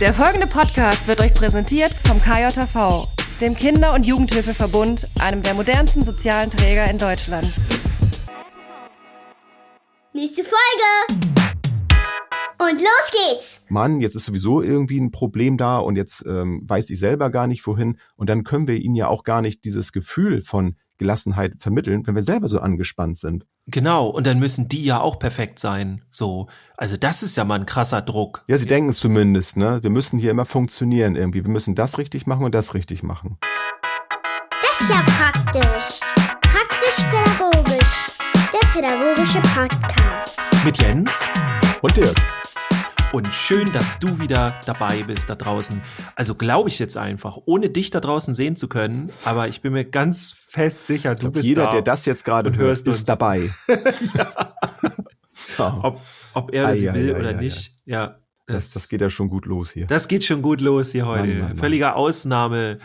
Der folgende Podcast wird euch präsentiert vom KJV, dem Kinder- und Jugendhilfeverbund, einem der modernsten sozialen Träger in Deutschland. Nächste Folge! Und los geht's! Mann, jetzt ist sowieso irgendwie ein Problem da und jetzt ähm, weiß ich selber gar nicht wohin. Und dann können wir ihnen ja auch gar nicht dieses Gefühl von Gelassenheit vermitteln, wenn wir selber so angespannt sind. Genau, und dann müssen die ja auch perfekt sein. So, also das ist ja mal ein krasser Druck. Ja, sie denken es zumindest, ne? Wir müssen hier immer funktionieren irgendwie. Wir müssen das richtig machen und das richtig machen. Das ist ja praktisch. Praktisch-pädagogisch. Der pädagogische Podcast. Mit Jens. Und Dirk. Und schön, dass du wieder dabei bist da draußen. Also glaube ich jetzt einfach, ohne dich da draußen sehen zu können, aber ich bin mir ganz fest sicher, du glaub, bist jeder, da. der das jetzt gerade hört, ist uns. dabei. ja. Oh, ob, ob er das Ei, ei, will ei, oder nicht. Ja, das, das geht ja schon gut los hier. Das geht schon gut los hier heute. Mann, Mann, Mann. Völlige Ausnahme,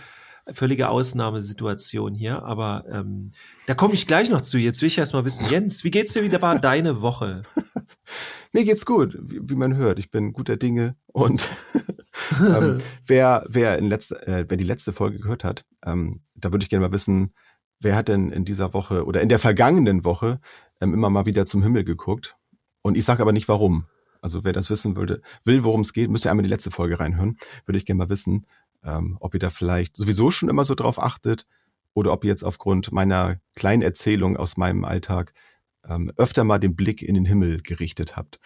völlige Ausnahmesituation hier. Aber ähm, da komme ich gleich noch zu. Jetzt will ich erst mal wissen, Jens, wie geht's dir wieder war deine Woche? Mir geht's gut, wie, wie man hört. Ich bin guter Dinge und ähm, wer, wer, in letzter, äh, wer die letzte Folge gehört hat, ähm, da würde ich gerne mal wissen, wer hat denn in dieser Woche oder in der vergangenen Woche ähm, immer mal wieder zum Himmel geguckt? Und ich sage aber nicht warum. Also wer das wissen würde, will, worum es geht, müsst ihr einmal die letzte Folge reinhören. Würde ich gerne mal wissen, ähm, ob ihr da vielleicht sowieso schon immer so drauf achtet oder ob ihr jetzt aufgrund meiner kleinen Erzählung aus meinem Alltag ähm, öfter mal den Blick in den Himmel gerichtet habt.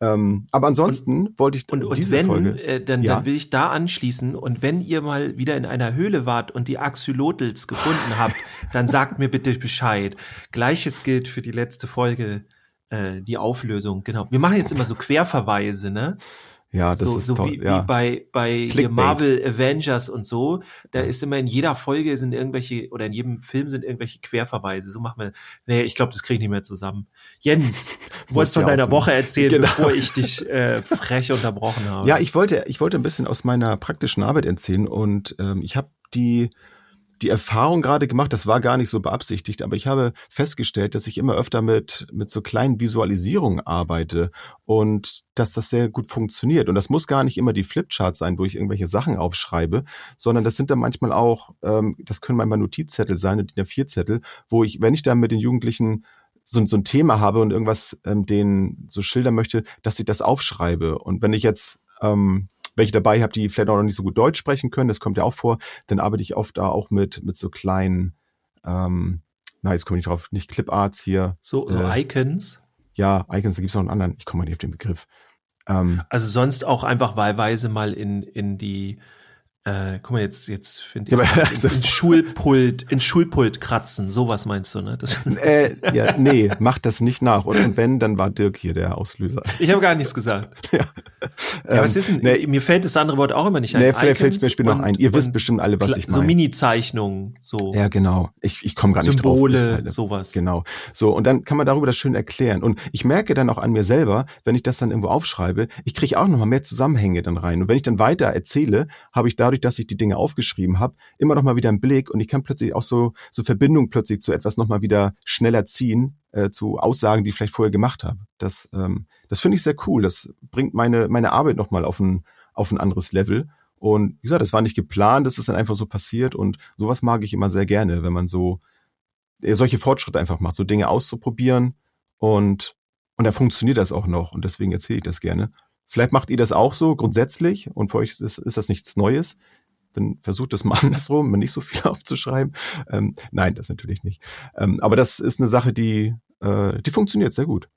Ähm, aber ansonsten wollte ich Und, und diese wenn, Folge, äh, dann, Ja. dann will ich da anschließen. Und wenn ihr mal wieder in einer Höhle wart und die Axolotls gefunden habt, dann sagt mir bitte Bescheid. Gleiches gilt für die letzte Folge, äh, die Auflösung. Genau. Wir machen jetzt immer so Querverweise, ne? Ja, das so ist so toll, wie, ja. wie bei, bei. Marvel Avengers und so. Da ist immer in jeder Folge sind irgendwelche, oder in jedem Film sind irgendwelche Querverweise. So machen wir. Nee, ich glaube, das kriege ich nicht mehr zusammen. Jens, du wolltest von deiner Woche erzählen, Genau. bevor ich dich äh, frech unterbrochen habe. Ja, ich wollte, ich wollte ein bisschen aus meiner praktischen Arbeit erzählen und ähm, ich habe die die Erfahrung gerade gemacht, das war gar nicht so beabsichtigt, aber ich habe festgestellt, dass ich immer öfter mit mit so kleinen Visualisierungen arbeite und dass das sehr gut funktioniert. Und das muss gar nicht immer die Flipchart sein, wo ich irgendwelche Sachen aufschreibe, sondern das sind dann manchmal auch, ähm, das können manchmal Notizzettel sein, DIN A4-Zettel, wo ich, wenn ich dann mit den Jugendlichen so, so ein Thema habe und irgendwas ähm, denen so schildern möchte, dass ich das aufschreibe. Und wenn ich jetzt ähm, welche dabei habe, die vielleicht auch noch nicht so gut Deutsch sprechen können, das kommt ja auch vor, dann arbeite ich oft da auch mit, mit so kleinen, ähm, na, jetzt komme ich drauf, nicht Cliparts hier. So, Äh, Icons. Ja, Icons, da gibt es noch einen anderen, ich komme mal nicht auf den Begriff. Ähm, Also sonst auch einfach wahlweise mal in, in die, äh, guck mal, jetzt, jetzt finde ich aber- ins, ins Schulpult, ins Schulpult kratzen, sowas meinst du, ne? Das, äh, ja, nee, macht das nicht nach. Und, wenn, dann war Dirk hier der Auslöser. ich habe gar nichts gesagt. ja. Ja, was ist denn, nee, mir fällt das andere Wort auch immer nicht ein. nee, vielleicht fällt es mir später noch ein. Ihr wisst bestimmt alle, was ich So meine. Mini-Zeichnungen, so Ja, genau. Ich, ich komme gar nicht drauf. Symbole, halt- sowas. Genau. So, und dann kann man darüber das schön erklären. Und ich merke dann auch an mir selber, wenn ich das dann irgendwo aufschreibe, ich kriege auch nochmal mehr Zusammenhänge dann rein. Und wenn ich dann weiter erzähle, habe ich dadurch, dass ich die Dinge aufgeschrieben habe, immer nochmal wieder einen Blick und ich kann plötzlich auch so, so Verbindung plötzlich zu etwas nochmal wieder schneller ziehen, äh, zu Aussagen, die ich vielleicht vorher gemacht habe. Das, ähm, das finde ich sehr cool. Das bringt meine, meine Arbeit nochmal auf ein, auf ein anderes Level. Und wie gesagt, das war nicht geplant, das ist dann einfach so passiert und sowas mag ich immer sehr gerne, wenn man so äh, solche Fortschritte einfach macht, so Dinge auszuprobieren und und dann funktioniert das auch noch und deswegen erzähle ich das gerne. Vielleicht macht ihr das auch so grundsätzlich und für euch ist, ist das nichts Neues. Dann versucht das mal andersrum, mal nicht so viel aufzuschreiben. Ähm, nein, das natürlich nicht. Ähm, aber das ist eine Sache, die äh, die funktioniert sehr gut.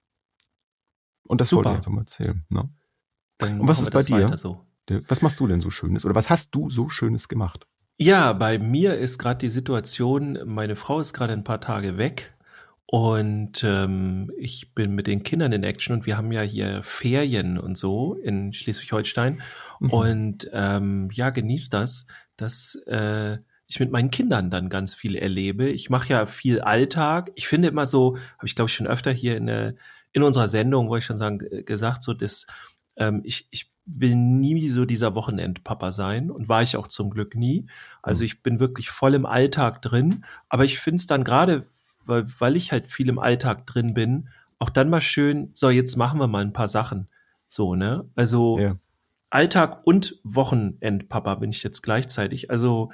Und das wollte Super. ich einfach mal erzählen. Ne? Und was ist bei dir? So. Was machst du denn so Schönes oder was hast du so Schönes gemacht? Ja, bei mir ist gerade die Situation, meine Frau ist gerade ein paar Tage weg und ähm, ich bin mit den Kindern in Action und wir haben ja hier Ferien und so in Schleswig-Holstein Mhm. und ähm, ja, genießt das, dass äh, ich mit meinen Kindern dann ganz viel erlebe. Ich mache ja viel Alltag. Ich finde immer so, habe ich glaube ich schon öfter hier in, der, in unserer Sendung, wo ich schon sagen, äh, gesagt, so dass ähm, ich, ich will nie so dieser Wochenendpapa sein und war ich auch zum Glück nie. Also ich bin wirklich voll im Alltag drin, aber ich finde es dann gerade, weil, weil ich halt viel im Alltag drin bin, auch dann mal schön, so jetzt machen wir mal ein paar Sachen. So, ne? Also Ja. Alltag und Wochenendpapa bin ich jetzt gleichzeitig. Also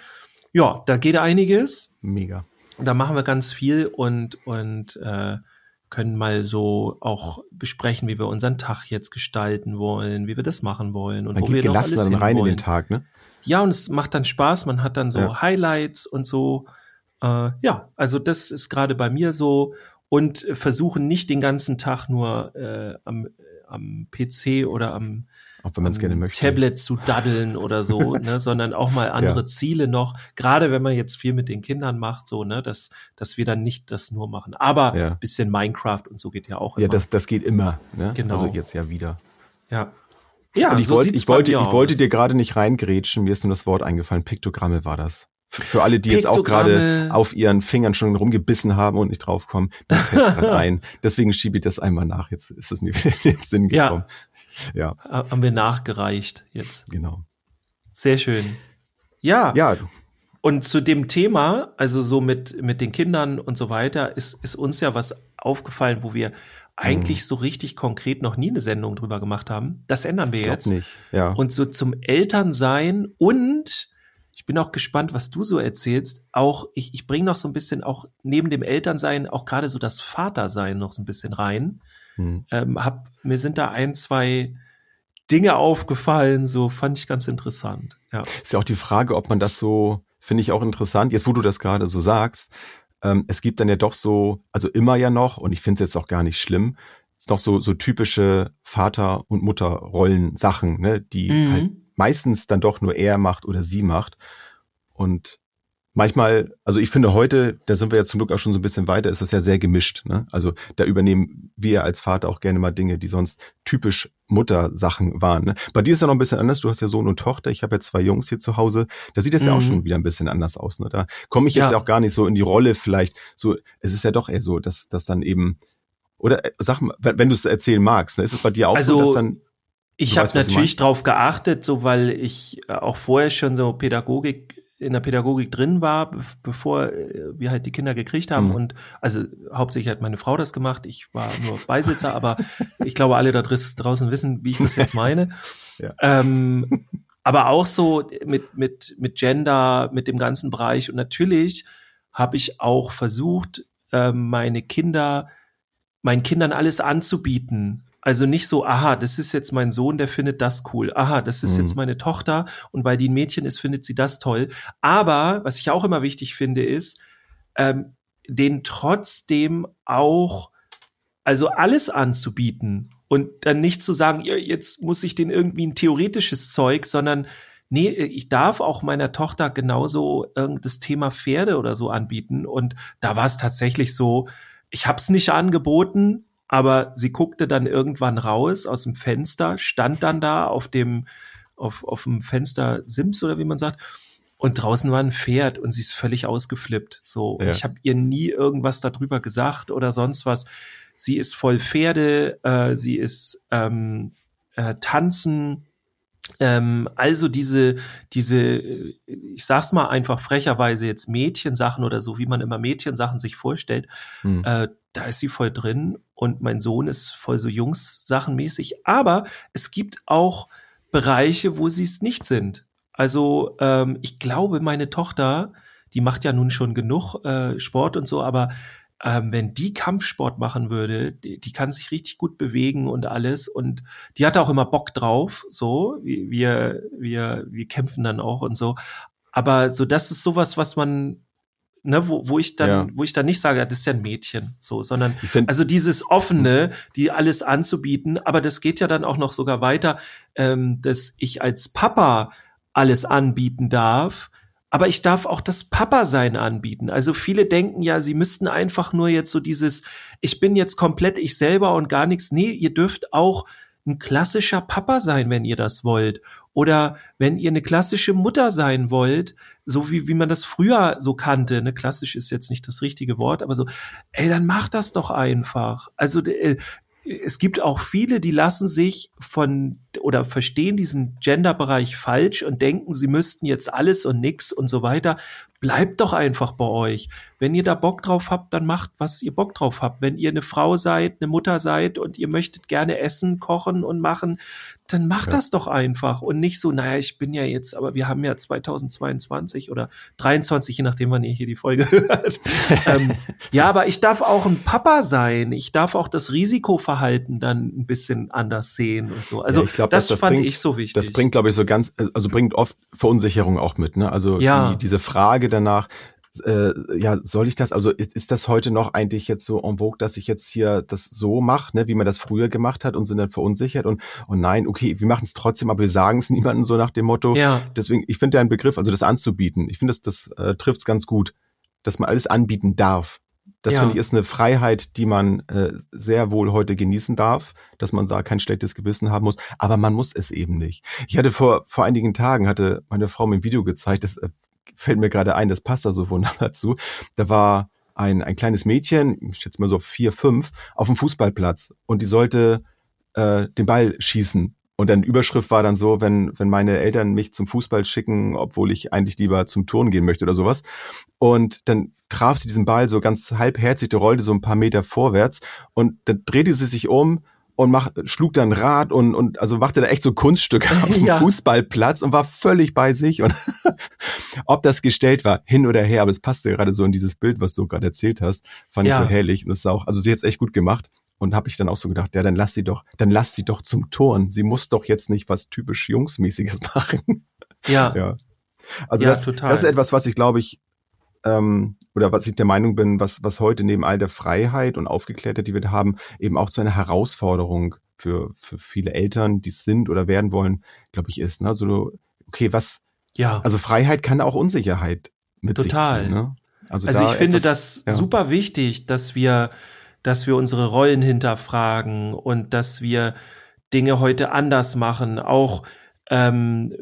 ja, da geht einiges. Mega. Da machen wir ganz viel und, und äh, können mal so auch besprechen, wie wir unseren Tag jetzt gestalten wollen, wie wir das machen wollen und Man wo geht wir noch gelassen alles dann rein in den Tag, ne? Ja, und es macht dann Spaß. Man hat dann so Ja. Highlights und so. Äh, ja, also das ist gerade bei mir so. Und versuchen nicht den ganzen Tag nur äh, am, am PC oder am, Auch wenn man es gerne möchte. Tablet zu daddeln oder so, ne, sondern auch mal andere Ja. Ziele noch. Gerade wenn man jetzt viel mit den Kindern macht, so, ne, dass, dass wir dann nicht das nur machen. Aber Ja. bisschen Minecraft und so geht ja auch Ja, immer. das, das geht immer, ne? Genau. Also jetzt ja wieder. ja. Ja, Und ich so wollte, ich wollte, bei mir ich wollte dir gerade nicht reingrätschen, mir ist nur das Wort eingefallen. Piktogramme war das. Für, alle, die jetzt auch Piktogramme. gerade auf ihren Fingern schon rumgebissen haben und nicht draufkommen, mir fällt's grad ein. Deswegen schiebe ich das einmal nach. Jetzt ist es mir wieder in den Sinn Ja. gekommen. Ja, Ha- haben wir nachgereicht jetzt. genau. Sehr schön. Ja, Ja, und zu dem Thema, also so mit, mit den Kindern und so weiter, ist, ist uns ja was aufgefallen, wo wir eigentlich Mhm. so richtig konkret noch nie eine Sendung drüber gemacht haben. Das ändern wir ich jetzt. nicht. Ja. Und so zum Elternsein und ich bin auch gespannt, was du so erzählst. Auch ich, ich bringe noch so ein bisschen auch neben dem Elternsein auch gerade so das Vatersein noch so ein bisschen rein. Hm. Ähm, hab, mir sind da ein, zwei Dinge aufgefallen, so fand ich ganz interessant. Ja. Ist ja auch die Frage, ob man das so, finde ich auch interessant, jetzt wo du das gerade so sagst, ähm, es gibt dann ja doch so, also immer ja noch, und ich finde es jetzt auch gar nicht schlimm, ist noch so, so typische Vater- und Mutterrollen-Sachen, ne, die Mhm. halt meistens dann doch nur er macht oder sie macht. Und manchmal, also ich finde heute, da sind wir ja zum Glück auch schon so ein bisschen weiter, ist das ja sehr gemischt. Ne? Also da übernehmen wir als Vater auch gerne mal Dinge, die sonst typisch Muttersachen waren. Ne? Bei dir ist ja noch ein bisschen anders. Du hast ja Sohn und Tochter. Ich habe ja zwei Jungs hier zu Hause. Da sieht es ja auch Mhm. schon wieder ein bisschen anders aus. Ne? Da komme ich jetzt Ja. auch gar nicht so in die Rolle vielleicht. So, es ist ja doch eher so, dass dass dann eben oder äh, sag mal, wenn, wenn du es erzählen magst, ne, ist es bei dir auch Also, so, dass dann Ich habe natürlich drauf geachtet, so weil ich äh, auch vorher schon so Pädagogik in der Pädagogik drin war, be bevor äh, wir halt die Kinder gekriegt haben Mhm. und also hauptsächlich hat meine Frau das gemacht. Ich war nur Beisitzer, aber ich glaube alle da draußen wissen, wie ich das jetzt meine. Ja. Ähm, aber auch so mit mit mit Gender, mit dem ganzen Bereich und natürlich habe ich auch versucht, ähm, meine Kinder meinen Kindern alles anzubieten. Also nicht so, aha, das ist jetzt mein Sohn, der findet das cool. Aha, das ist Mhm. jetzt meine Tochter und weil die ein Mädchen ist, findet sie das toll. Aber was ich auch immer wichtig finde, ist, ähm, den trotzdem auch, also alles anzubieten und dann nicht zu sagen, ja, jetzt muss ich den irgendwie ein theoretisches Zeug, sondern nee, ich darf auch meiner Tochter genauso irgend das Thema Pferde oder so anbieten. Und da war es tatsächlich so, ich habe es nicht angeboten, aber sie guckte dann irgendwann raus aus dem Fenster, stand dann da auf dem, auf, auf dem Fenster Sims oder wie man sagt. Und draußen war ein Pferd und sie ist völlig ausgeflippt. So, und Ja. ich habe ihr nie irgendwas darüber gesagt oder sonst was. Sie ist voll Pferde, äh, sie ist ähm, äh, tanzen, ähm, also diese, diese, äh, ich sag's mal einfach frecherweise jetzt Mädchensachen oder so, wie man immer Mädchensachen sich vorstellt, hm, äh, da ist sie voll drin und mein Sohn ist voll so Jungs-Sachenmäßig. Aber es gibt auch Bereiche, wo sie es nicht sind. Also ähm, ich glaube, meine Tochter, die macht ja nun schon genug äh, Sport und so, aber ähm, wenn die Kampfsport machen würde, die, die kann sich richtig gut bewegen und alles und die hat auch immer Bock drauf, so wir wir wir, wir kämpfen dann auch und so. Aber so das ist sowas, was man ne, wo, wo ich dann, Ja. wo ich dann nicht sage, das ist ja ein Mädchen, so, sondern ich finde, also dieses offene, die alles anzubieten, aber das geht ja dann auch noch sogar weiter, ähm, dass ich als Papa alles anbieten darf, aber ich darf auch das Papa-Sein anbieten. Also viele denken ja, sie müssten einfach nur jetzt so dieses, ich bin jetzt komplett ich selber und gar nichts. Nee, ihr dürft auch ein klassischer Papa sein, wenn ihr das wollt. Oder wenn ihr eine klassische Mutter sein wollt, so wie, wie man das früher so kannte, ne, klassisch ist jetzt nicht das richtige Wort, aber so, ey, dann macht das doch einfach. Also äh, es gibt auch viele, die lassen sich von oder verstehen diesen Genderbereich falsch und denken, sie müssten jetzt alles und nix und so weiter. bleibt doch einfach bei euch. Wenn ihr da Bock drauf habt, dann macht, was ihr Bock drauf habt. Wenn ihr eine Frau seid, eine Mutter seid und ihr möchtet gerne essen, kochen und machen, dann macht ja. das doch einfach und nicht so, naja, ich bin ja jetzt, aber wir haben ja 2022 oder 23, je nachdem, wann ihr hier die Folge hört. ähm, ja, aber ich darf auch ein Papa sein. Ich darf auch das Risikoverhalten dann ein bisschen anders sehen und so. Also ja, glaub, das, das, fand bringt, ich so wichtig. Das bringt, glaube ich, so ganz, also bringt oft Verunsicherung auch mit. Ne? Also ja. die, diese Frage danach, äh, ja, soll ich das, also ist, ist das heute noch eigentlich jetzt so en vogue, dass ich jetzt hier das so mache, ne, wie man das früher gemacht hat und sind dann verunsichert und, und nein, okay, wir machen es trotzdem, aber wir sagen es niemandem so nach dem Motto. Ja. Deswegen, ich finde ja einen Begriff, also das anzubieten, ich finde, das, das äh, trifft es ganz gut, dass man alles anbieten darf. Das ja. finde ich ist eine Freiheit, die man äh, sehr wohl heute genießen darf, dass man da kein schlechtes Gewissen haben muss, aber man muss es eben nicht. Ich hatte vor vor einigen Tagen hatte meine Frau mir ein Video gezeigt, das äh, fällt mir gerade ein, das passt da so wunderbar zu. Da war ein, ein kleines Mädchen, ich schätze mal so vier, fünf, auf dem Fußballplatz und die sollte äh, den Ball schießen. Und dann Überschrift war dann so, wenn, wenn meine Eltern mich zum Fußball schicken, obwohl ich eigentlich lieber zum Turn gehen möchte oder sowas. Und dann traf sie diesen Ball so ganz halbherzig, der rollte so ein paar Meter vorwärts und dann drehte sie sich um und mach, schlug dann Rad und, und also machte da echt so Kunststücke auf dem ja. Fußballplatz und war völlig bei sich. Und ob das gestellt war, hin oder her, aber es passte gerade so in dieses Bild, was du gerade erzählt hast, fand ja. ich so herrlich. Und das ist auch, also sie hat es echt gut gemacht. Und habe ich dann auch so gedacht, ja, dann lass sie doch, dann lass sie doch zum Turn. Sie muss doch jetzt nicht was typisch Jungsmäßiges machen. Ja. ja. Also ja, das, total. das ist etwas, was ich glaube ich ähm, oder was ich der Meinung bin, was, was heute neben all der Freiheit und Aufgeklärtheit, die wir haben, eben auch zu einer Herausforderung für, für viele Eltern, die es sind oder werden wollen, glaube ich, ist. Ne? Also, okay, was, ja. also Freiheit kann auch Unsicherheit mit Total. sich ziehen. Ne? Also, also ich finde das ja. super wichtig, dass wir, dass wir unsere Rollen hinterfragen und dass wir Dinge heute anders machen, auch ähm,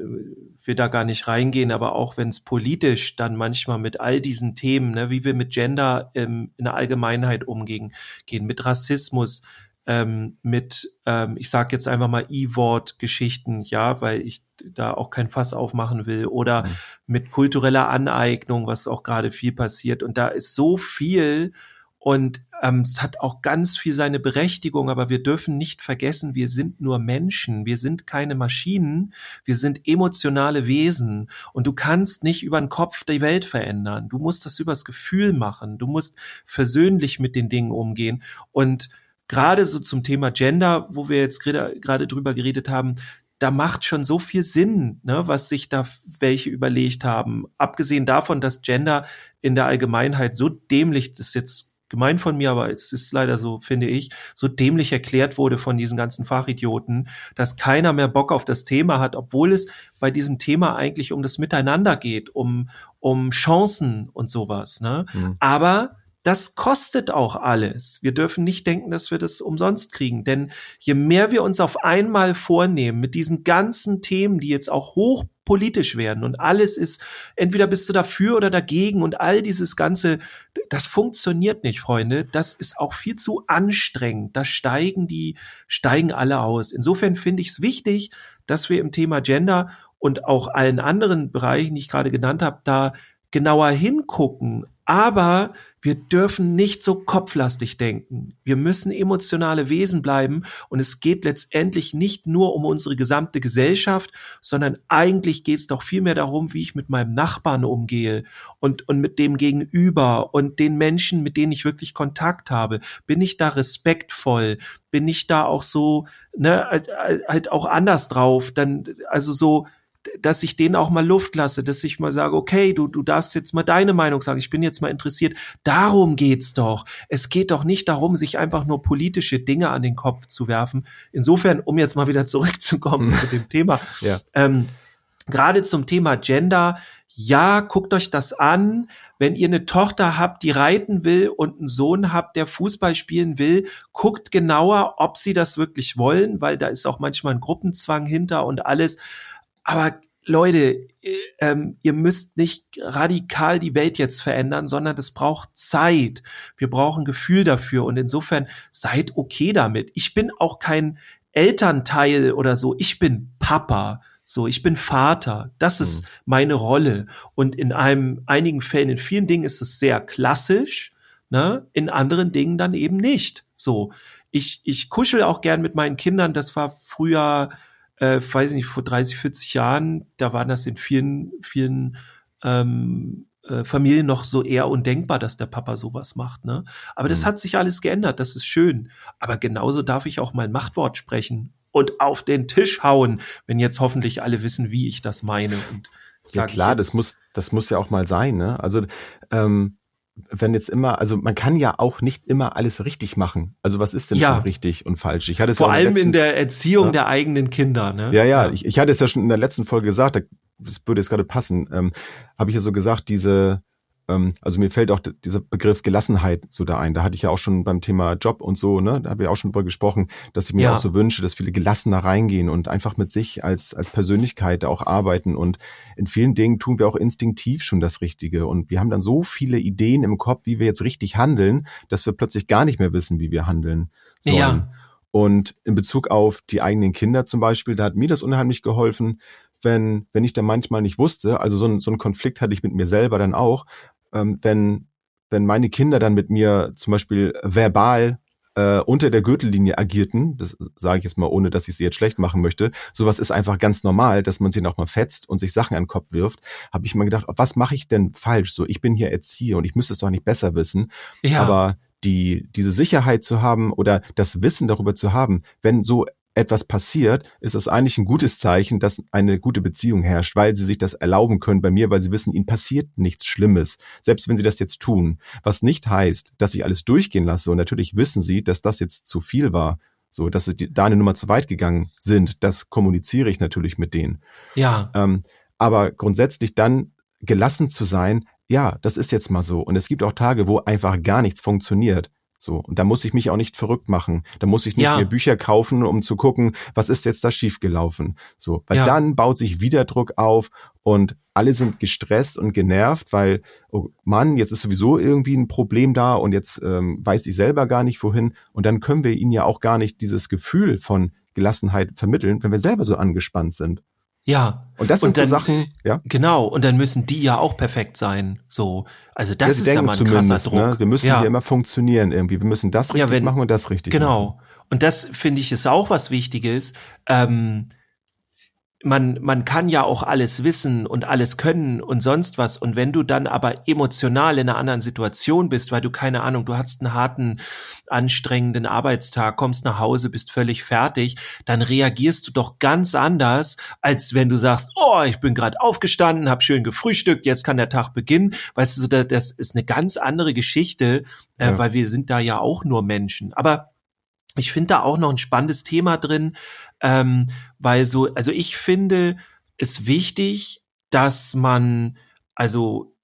will da gar nicht reingehen, aber auch wenn es politisch dann manchmal mit all diesen Themen, ne, wie wir mit Gender ähm, in der Allgemeinheit umgehen, gehen, mit Rassismus, ähm, mit, ähm, ich sage jetzt einfach mal E-Wort-Geschichten, ja, weil ich da auch kein Fass aufmachen will, oder mhm. mit kultureller Aneignung, was auch gerade viel passiert. Und da ist so viel und ähm, es hat auch ganz viel seine Berechtigung, aber wir dürfen nicht vergessen, wir sind nur Menschen, wir sind keine Maschinen, wir sind emotionale Wesen. Und du kannst nicht über den Kopf die Welt verändern. Du musst das übers Gefühl machen, du musst versöhnlich mit den Dingen umgehen. Und gerade so zum Thema Gender, wo wir jetzt gerade drüber geredet haben, da macht schon so viel Sinn, ne, was sich da welche überlegt haben. Abgesehen davon, dass Gender in der Allgemeinheit so dämlich, das jetzt gemein von mir, aber es ist leider so, finde ich, so dämlich erklärt wurde von diesen ganzen Fachidioten, dass keiner mehr Bock auf das Thema hat, obwohl es bei diesem Thema eigentlich um das Miteinander geht, um, um Chancen und sowas. Ne? Mhm. Aber das kostet auch alles. Wir dürfen nicht denken, dass wir das umsonst kriegen, denn je mehr wir uns auf einmal vornehmen mit diesen ganzen Themen, die jetzt auch hochpolitisch werden und alles ist, entweder bist du dafür oder dagegen und all dieses Ganze, das funktioniert nicht, Freunde. Das ist auch viel zu anstrengend. Da steigen die, steigen alle aus. Insofern finde ich es wichtig, dass wir im Thema Gender und auch allen anderen Bereichen, die ich gerade genannt habe, da genauer hingucken. Aber wir dürfen nicht so kopflastig denken. Wir müssen emotionale Wesen bleiben und es geht letztendlich nicht nur um unsere gesamte Gesellschaft, sondern eigentlich geht es doch vielmehr darum, wie ich mit meinem Nachbarn umgehe und, und mit dem Gegenüber und den Menschen, mit denen ich wirklich Kontakt habe. Bin ich da respektvoll? Bin ich da auch so, ne, halt, halt auch anders drauf? Dann, also so, dass ich denen auch mal Luft lasse, dass ich mal sage, okay, du, du darfst jetzt mal deine Meinung sagen, ich bin jetzt mal interessiert. Darum geht's doch. Es geht doch nicht darum, sich einfach nur politische Dinge an den Kopf zu werfen. Insofern, um jetzt mal wieder zurückzukommen zu dem Thema, ja. ähm, gerade zum Thema Gender, ja, guckt euch das an. Wenn ihr eine Tochter habt, die reiten will und einen Sohn habt, der Fußball spielen will, guckt genauer, ob sie das wirklich wollen, weil da ist auch manchmal ein Gruppenzwang hinter und alles. Aber Leute, äh, ähm, ihr müsst nicht radikal die Welt jetzt verändern, sondern das braucht Zeit. Wir brauchen Gefühl dafür und insofern seid okay damit. Ich bin auch kein Elternteil oder so. Ich bin Papa. So, ich bin Vater. Das ist mhm. meine Rolle. Und in einem, einigen Fällen, in vielen Dingen ist es sehr klassisch, ne? In anderen Dingen dann eben nicht. So. Ich, ich kuschel auch gern mit meinen Kindern. Das war früher, äh, weiß ich nicht, vor 30, 40 Jahren, da war das in vielen, vielen ähm, äh, Familien noch so eher undenkbar, dass der Papa sowas macht. Ne? Aber mhm. das hat sich alles geändert, das ist schön. Aber genauso darf ich auch mein Machtwort sprechen und auf den Tisch hauen, wenn jetzt hoffentlich alle wissen, wie ich das meine. Und ja klar, das muss, das muss ja auch mal sein. Ne? Also ähm, wenn jetzt immer, also man kann ja auch nicht immer alles richtig machen. Also was ist denn ja. schon richtig und falsch? Ich hatte es vor allem letzten, in der Erziehung ja. der eigenen Kinder. Ne? Ja, ja, ja. Ich, ich hatte es ja schon in der letzten Folge gesagt. Das würde jetzt gerade passen. Ähm, Habe ich ja so gesagt, diese ähm, also mir fällt auch dieser Begriff Gelassenheit so da ein. Da hatte ich ja auch schon beim Thema Job und so, ne, da habe ich auch schon drüber gesprochen, dass ich mir ja. auch so wünsche, dass viele gelassener reingehen und einfach mit sich als, als Persönlichkeit auch arbeiten. Und in vielen Dingen tun wir auch instinktiv schon das Richtige. Und wir haben dann so viele Ideen im Kopf, wie wir jetzt richtig handeln, dass wir plötzlich gar nicht mehr wissen, wie wir handeln sollen. Ja. Und in Bezug auf die eigenen Kinder zum Beispiel, da hat mir das unheimlich geholfen, wenn, wenn ich dann manchmal nicht wusste, also so ein, so ein Konflikt hatte ich mit mir selber dann auch, ähm, wenn, wenn meine Kinder dann mit mir zum Beispiel verbal äh, unter der Gürtellinie agierten, das sage ich jetzt mal, ohne dass ich sie jetzt schlecht machen möchte, sowas ist einfach ganz normal, dass man sie noch mal fetzt und sich Sachen an den Kopf wirft, habe ich mal gedacht, was mache ich denn falsch? So, ich bin hier Erzieher und ich müsste es doch nicht besser wissen. Ja. Aber die, diese Sicherheit zu haben oder das Wissen darüber zu haben, wenn so etwas passiert, ist es eigentlich ein gutes Zeichen, dass eine gute Beziehung herrscht, weil sie sich das erlauben können bei mir, weil sie wissen, ihnen passiert nichts Schlimmes, selbst wenn sie das jetzt tun. Was nicht heißt, dass ich alles durchgehen lasse. Und natürlich wissen sie, dass das jetzt zu viel war. So, dass sie da eine Nummer zu weit gegangen sind. Das kommuniziere ich natürlich mit denen. Ja. Ähm, aber grundsätzlich dann gelassen zu sein, ja, das ist jetzt mal so. Und es gibt auch Tage, wo einfach gar nichts funktioniert. So. Und da muss ich mich auch nicht verrückt machen. Da muss ich nicht ja. mehr Bücher kaufen, um zu gucken, was ist jetzt da schiefgelaufen. So. Weil ja. dann baut sich wieder Druck auf und alle sind gestresst und genervt, weil, oh Mann, jetzt ist sowieso irgendwie ein Problem da und jetzt ähm, weiß ich selber gar nicht wohin. Und dann können wir ihnen ja auch gar nicht dieses Gefühl von Gelassenheit vermitteln, wenn wir selber so angespannt sind. Ja. Und das sind und dann, so Sachen, ja. Genau, und dann müssen die ja auch perfekt sein. So. Also das ja, ist ja mal ein krasser Druck. Ne? Wir müssen ja. hier immer funktionieren irgendwie. Wir müssen das richtig ja, wenn, machen und das richtig genau. machen. Genau. Und das finde ich ist auch was Wichtiges. Ähm, man, man kann ja auch alles wissen und alles können und sonst was. Und wenn du dann aber emotional in einer anderen Situation bist, weil du keine Ahnung, du hast einen harten, anstrengenden Arbeitstag, kommst nach Hause, bist völlig fertig, dann reagierst du doch ganz anders, als wenn du sagst, oh, ich bin gerade aufgestanden, hab schön gefrühstückt, jetzt kann der Tag beginnen. Weißt du, das ist eine ganz andere Geschichte, äh, ja. weil wir sind da ja auch nur Menschen. Aber ich finde da auch noch ein spannendes Thema drin, ähm, weil so, also ich finde es wichtig, dass man, also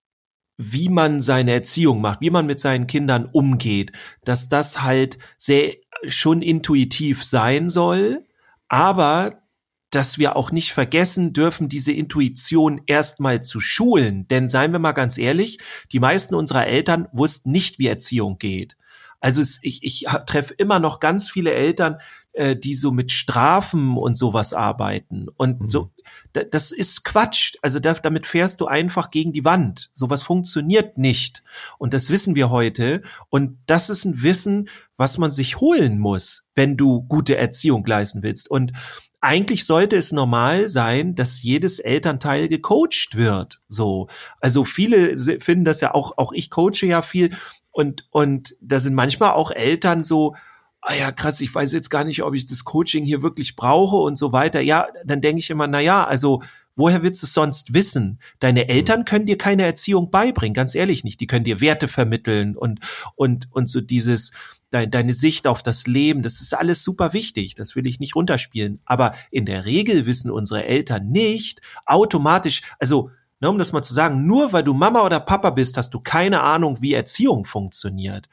wie man seine Erziehung macht, wie man mit seinen Kindern umgeht, dass das halt sehr schon intuitiv sein soll, aber dass wir auch nicht vergessen dürfen, diese Intuition erstmal zu schulen. Denn seien wir mal ganz ehrlich, die meisten unserer Eltern wussten nicht, wie Erziehung geht. Also es, ich, ich treffe immer noch ganz viele Eltern, äh, die so mit Strafen und sowas arbeiten. Und mhm. so, das ist Quatsch. Also da, damit fährst du einfach gegen die Wand. Sowas funktioniert nicht. Und das wissen wir heute. Und das ist ein Wissen, was man sich holen muss, wenn du gute Erziehung leisten willst. Und eigentlich sollte es normal sein, dass jedes Elternteil gecoacht wird. So. Also viele finden das ja auch, auch ich coache ja viel. Und, und da sind manchmal auch Eltern so, ah ja, krass, ich weiß jetzt gar nicht, ob ich das Coaching hier wirklich brauche und so weiter. Ja, dann denke ich immer, na ja, also woher willst du es sonst wissen? Deine mhm. Eltern können dir keine Erziehung beibringen, ganz ehrlich nicht. Die können dir Werte vermitteln und, und, und so dieses, dein, deine Sicht auf das Leben, das ist alles super wichtig. Das will ich nicht runterspielen. Aber in der Regel wissen unsere Eltern nicht automatisch, also Ne, um das mal zu sagen, nur weil du Mama oder Papa bist, hast du keine Ahnung, wie Erziehung funktioniert.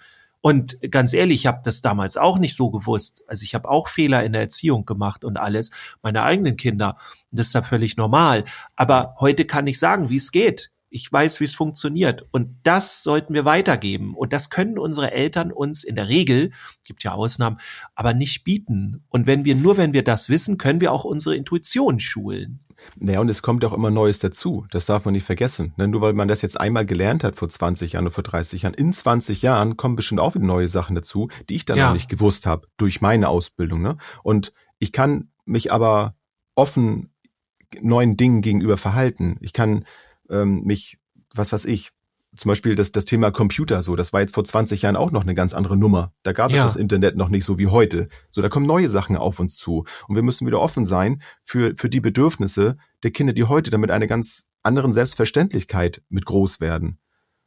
Und ganz ehrlich, ich habe das damals auch nicht so gewusst. Also ich habe auch Fehler in der Erziehung gemacht und alles, meine eigenen Kinder. Das ist ja völlig normal. Aber heute kann ich sagen, wie es geht. ich weiß, wie es funktioniert. Und das sollten wir weitergeben. Und das können unsere Eltern uns in der Regel, gibt ja Ausnahmen, aber nicht bieten. Und wenn wir, nur wenn wir das wissen, können wir auch unsere Intuition schulen. Naja, und es kommt auch immer Neues dazu. Das darf man nicht vergessen. Ne? Nur weil man das jetzt einmal gelernt hat vor 20 Jahren oder vor 30 Jahren. In 20 Jahren kommen bestimmt auch wieder neue Sachen dazu, die ich dann ja. noch nicht gewusst habe durch meine Ausbildung. Ne? Und ich kann mich aber offen neuen Dingen gegenüber verhalten. Ich kann ähm, mich, was weiß ich, zum Beispiel das, das Thema Computer so, das war jetzt vor 20 Jahren auch noch eine ganz andere Nummer. Da gab ja. es das Internet noch nicht so wie heute. So, da kommen neue Sachen auf uns zu. Und wir müssen wieder offen sein für, für die Bedürfnisse der Kinder, die heute damit einer ganz anderen Selbstverständlichkeit mit groß werden.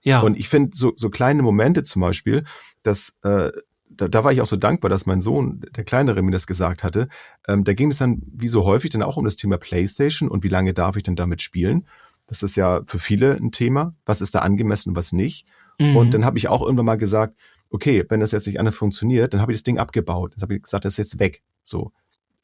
Ja. Und ich finde so, so kleine Momente zum Beispiel, dass äh, da, da war ich auch so dankbar, dass mein Sohn, der Kleinere, mir das gesagt hatte. Ähm, da ging es dann, wie so häufig, dann auch um das Thema PlayStation und wie lange darf ich denn damit spielen. Das ist ja für viele ein Thema. Was ist da angemessen und was nicht? Mhm. Und dann habe ich auch irgendwann mal gesagt, okay, wenn das jetzt nicht anders funktioniert, dann habe ich das Ding abgebaut. Das habe ich gesagt, das ist jetzt weg. So.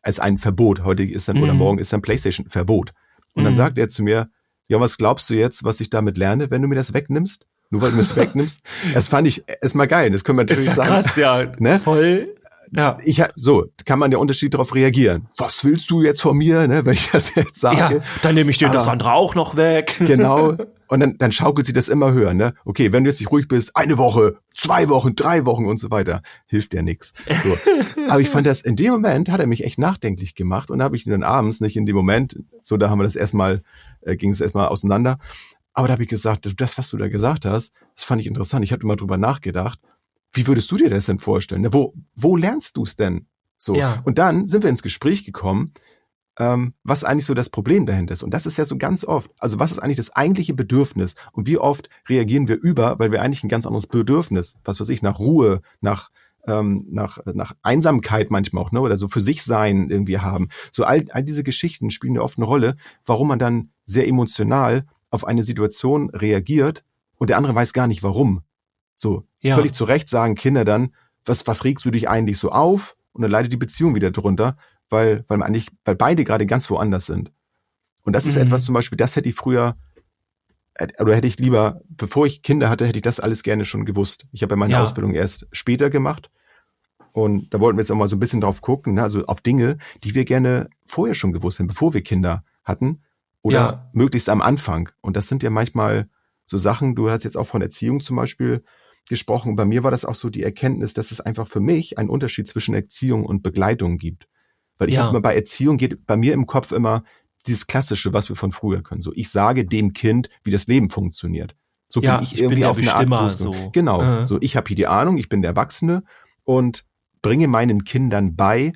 Als ein Verbot. Heute ist dann, mhm. oder morgen ist dann PlayStation Verbot. Und mhm. dann sagt er zu mir, ja, was glaubst du jetzt, was ich damit lerne, wenn du mir das wegnimmst? Nur weil du mir es wegnimmst. Das fand ich erstmal geil. Das können wir natürlich ist ja sagen. Krass, ja. Ne? Toll. Ja. Ich so kann man der Unterschied darauf reagieren. Was willst du jetzt von mir, ne, wenn ich das jetzt sage? Ja, dann nehme ich dir das andere auch noch weg. Genau. Und dann, dann schaukelt sie das immer höher, ne? Okay, wenn du jetzt nicht ruhig bist, eine Woche, zwei Wochen, drei Wochen und so weiter, hilft dir nix. So. Aber ich fand das, in dem Moment hat er mich echt nachdenklich gemacht und da habe ich ihn dann abends, nicht in dem Moment, so da haben wir das erstmal, äh, ging es erstmal auseinander. Aber da habe ich gesagt, das, was du da gesagt hast, das fand ich interessant. Ich habe immer drüber nachgedacht. Wie würdest du dir das denn vorstellen? Wo, wo lernst du es denn? So. Ja. Und dann sind wir ins Gespräch gekommen, ähm, was eigentlich so das Problem dahinter ist. Und das ist ja so ganz oft. Also was ist eigentlich das eigentliche Bedürfnis? Und wie oft reagieren wir über, weil wir eigentlich ein ganz anderes Bedürfnis, was weiß ich, nach Ruhe, nach ähm, nach, nach Einsamkeit manchmal auch, ne, oder so für sich sein irgendwie haben. So all, all diese Geschichten spielen ja oft eine Rolle, warum man dann sehr emotional auf eine Situation reagiert und der andere weiß gar nicht warum. So, ja. völlig zu Recht sagen Kinder dann, was, was regst du dich eigentlich so auf? Und dann leidet die Beziehung wieder drunter, weil, weil man eigentlich, weil beide gerade ganz woanders sind. Und das ist mhm. etwas zum Beispiel, das hätte ich früher, oder hätte ich lieber, bevor ich Kinder hatte, hätte ich das alles gerne schon gewusst. Ich habe ja meine ja. Ausbildung erst später gemacht. Und da wollten wir jetzt auch mal so ein bisschen drauf gucken, ne? also auf Dinge, die wir gerne vorher schon gewusst haben, bevor wir Kinder hatten oder ja. möglichst am Anfang. Und das sind ja manchmal so Sachen, du hast jetzt auch von Erziehung zum Beispiel gesprochen. Bei mir war das auch so die Erkenntnis, dass es einfach für mich einen Unterschied zwischen Erziehung und Begleitung gibt. Weil ich ja. habe immer bei Erziehung geht bei mir im Kopf immer dieses Klassische, was wir von früher können. So, ich sage dem Kind, wie das Leben funktioniert. So ja, bin ich, ich irgendwie bin auf eine Art so. Genau. Uh So, ich habe hier die Ahnung, ich bin der Erwachsene und bringe meinen Kindern bei,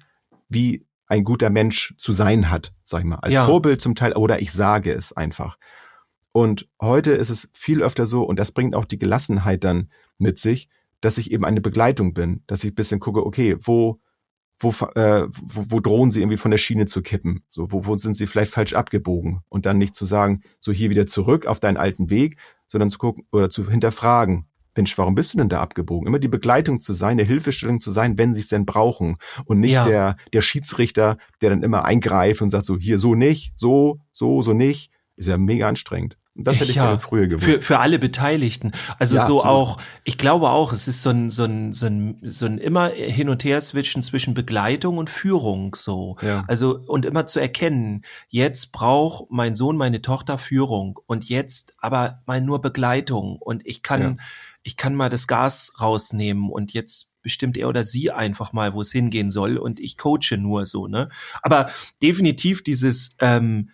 wie ein guter Mensch zu sein hat, sag ich mal, als ja. Vorbild zum Teil, oder ich sage es einfach. Und heute ist es viel öfter so, und das bringt auch die Gelassenheit dann mit sich, dass ich eben eine Begleitung bin, dass ich ein bisschen gucke, okay, wo, wo, äh, wo, wo drohen sie irgendwie von der Schiene zu kippen? So, wo, wo sind sie vielleicht falsch abgebogen? Und dann nicht zu sagen, so hier wieder zurück auf deinen alten Weg, sondern zu gucken oder zu hinterfragen, Mensch, warum bist du denn da abgebogen? Immer die Begleitung zu sein, der Hilfestellung zu sein, wenn sie es denn brauchen. Und nicht ja. der, der Schiedsrichter, der dann immer eingreift und sagt so, hier so nicht, so, so, so nicht. Ist ja mega anstrengend. Das hätte ich ja, gerne früher gewusst. Für, für alle Beteiligten. Also ja, so absolut. auch, ich glaube auch, es ist so ein, so ein, so ein, so ein immer hin und her switchen zwischen Begleitung und Führung, so. Ja. Also, und immer zu erkennen, jetzt braucht mein Sohn, meine Tochter Führung und jetzt aber mal nur Begleitung und ich kann, ich kann mal das Gas rausnehmen und jetzt bestimmt er oder sie einfach mal, wo es hingehen soll und ich coache nur so, ne? Aber definitiv dieses ähm,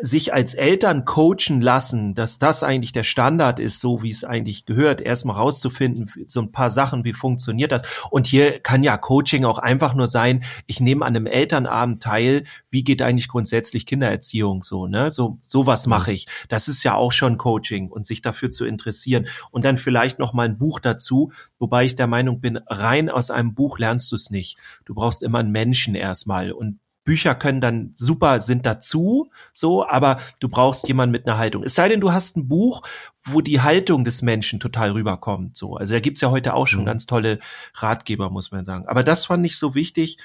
sich als Eltern coachen lassen, dass das eigentlich der Standard ist, so wie es eigentlich gehört, erstmal rauszufinden, so ein paar Sachen, wie funktioniert das. Und hier kann ja Coaching auch einfach nur sein, ich nehme an einem Elternabend teil, wie geht eigentlich grundsätzlich Kindererziehung so, ne? So, sowas mache ich. Das ist ja auch schon Coaching und sich dafür zu interessieren. Und dann vielleicht noch mal ein Buch dazu, wobei ich der Meinung bin, rein aus einem Buch lernst du es nicht. Du brauchst immer einen Menschen erstmal und Bücher können dann super, sind dazu, so, aber du brauchst jemanden mit einer Haltung. Es sei denn, du hast ein Buch, wo die Haltung des Menschen total rüberkommt, so. Also da gibt's ja heute auch schon mhm. ganz tolle Ratgeber, muss man sagen. Aber das fand ich so wichtig.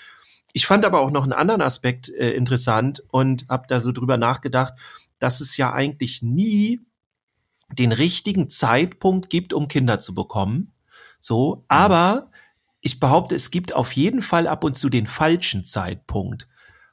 Ich fand aber auch noch einen anderen Aspekt äh, interessant und habe da so drüber nachgedacht, dass es ja eigentlich nie den richtigen Zeitpunkt gibt, um Kinder zu bekommen. So, mhm. aber ich behaupte, es gibt auf jeden Fall ab und zu den falschen Zeitpunkt.